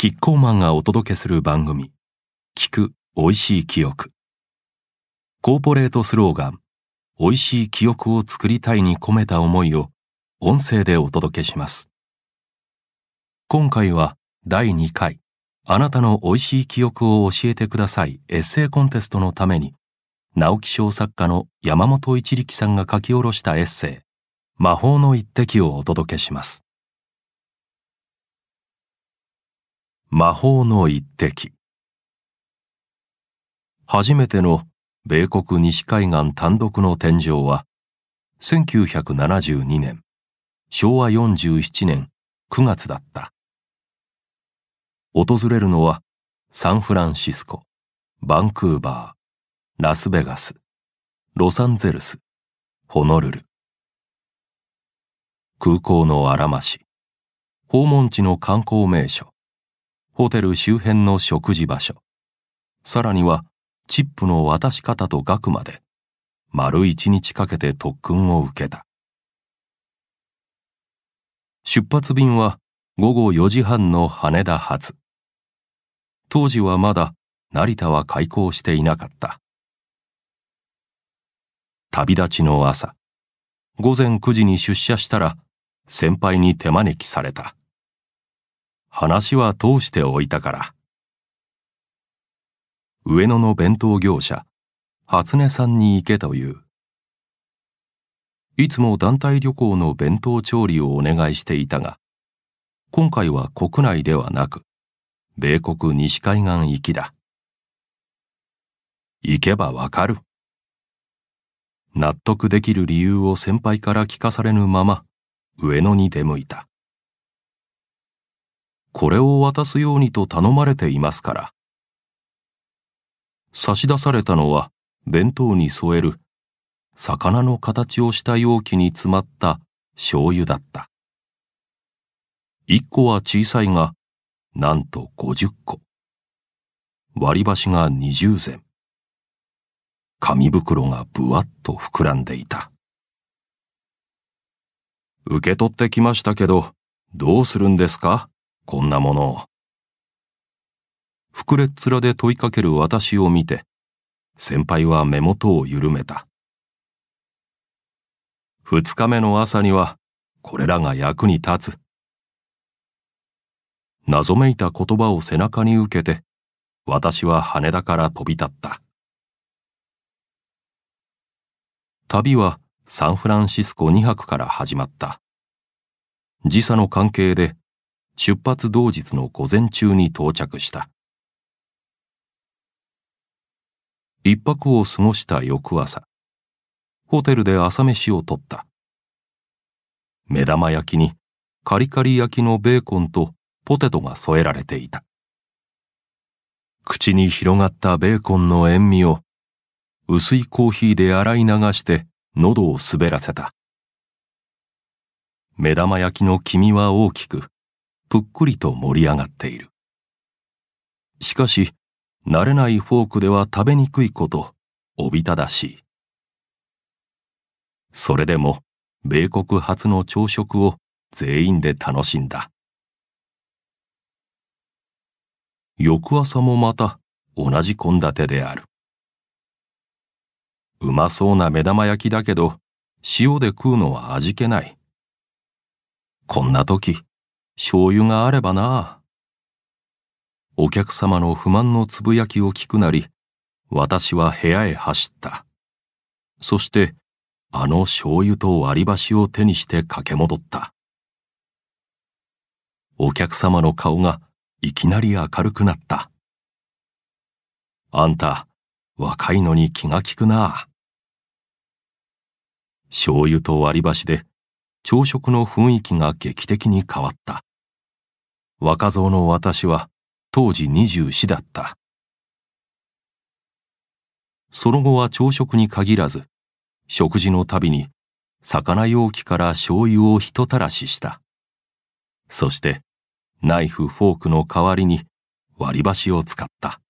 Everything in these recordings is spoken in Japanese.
キッコーマンがお届けする番組聞く美味しい記憶。コーポレートスローガン美味しい記憶を作りたいに込めた思いを音声でお届けします。今回は第2回あなたの美味しい記憶を教えてくださいエッセイコンテストのために直木賞作家の山本一力さんが書き下ろしたエッセイ魔法の一滴をお届けします。魔法の一滴。初めての米国西海岸単独の天井は1972年昭和47年9月だった。訪れるのはサンフランシスコバンクーバーラスベガスロサンゼルスホノルル。空港のあらまし訪問地の観光名所。ホテル周辺の食事場所、さらにはチップの渡し方と額まで、丸一日かけて特訓を受けた。出発便は午後4時半の羽田発。当時はまだ成田は開港していなかった。旅立ちの朝、午前9時に出社したら先輩に手招きされた。話は通しておいたから。上野の弁当業者、初音さんに行けという。いつも団体旅行の弁当調理をお願いしていたが、今回は国内ではなく、米国西海岸行きだ。行けばわかる。納得できる理由を先輩から聞かされぬまま、上野に出向いた。これを渡すようにと頼まれていますから。差し出されたのは弁当に添える魚の形をした容器に詰まった醤油だった。一個は小さいが、なんと50個。割り箸が20膳。紙袋がぶわっと膨らんでいた。受け取ってきましたけど、どうするんですか？こんなものを。膨れっ面で問いかける私を見て、先輩は目元を緩めた。二日目の朝には、これらが役に立つ。謎めいた言葉を背中に受けて、私は羽田から飛び立った。旅はサンフランシスコ2泊から始まった。時差の関係で出発同日の午前中に到着した。一泊を過ごした翌朝、ホテルで朝飯をとった。目玉焼きにカリカリ焼きのベーコンとポテトが添えられていた。口に広がったベーコンの塩味を薄いコーヒーで洗い流して喉を滑らせた。目玉焼きの黄身は大きく、ぷっくりと盛り上がっている。しかし、慣れないフォークでは食べにくいこと、おびただしい。それでも、米国初の朝食を全員で楽しんだ。翌朝もまた同じ献立である。うまそうな目玉焼きだけど、塩で食うのは味気ない。こんな時、醤油があればな。お客様の不満のつぶやきを聞くなり、私は部屋へ走った。そして、あの醤油と割り箸を手にして駆け戻った。お客様の顔がいきなり明るくなった。あんた、若いのに気が利くな。醤油と割り箸で朝食の雰囲気が劇的に変わった。若造の私は当時24だった。その後は朝食に限らず、食事のたびに魚容器から醤油をひとたらしした。そして、ナイフ、フォークの代わりに割り箸を使った。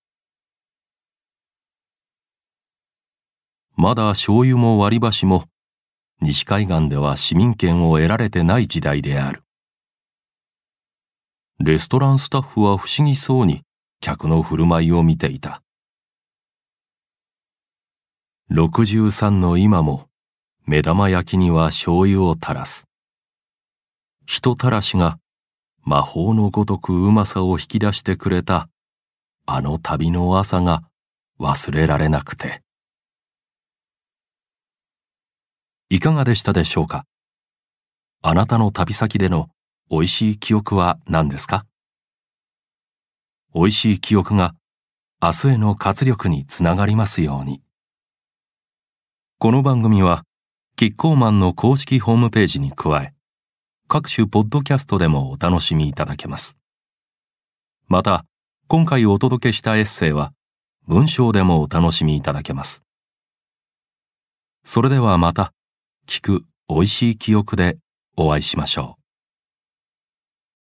まだ醤油も割り箸も西海岸では市民権を得られてない時代である。レストランスタッフは不思議そうに客の振る舞いを見ていた。63の今も目玉焼きには醤油を垂らす。人たらしが魔法のごとくうまさを引き出してくれたあの旅の朝が忘れられなくて。いかがでしたでしょうか？あなたの旅先での美味しい記憶は何ですか？美味しい記憶が明日への活力につながりますように。この番組はキッコーマンの公式ホームページに加え、各種ポッドキャストでもお楽しみいただけます。また、今回お届けしたエッセイは文章でもお楽しみいただけます。それではまた、聞く美味しい記憶でお会いしましょう。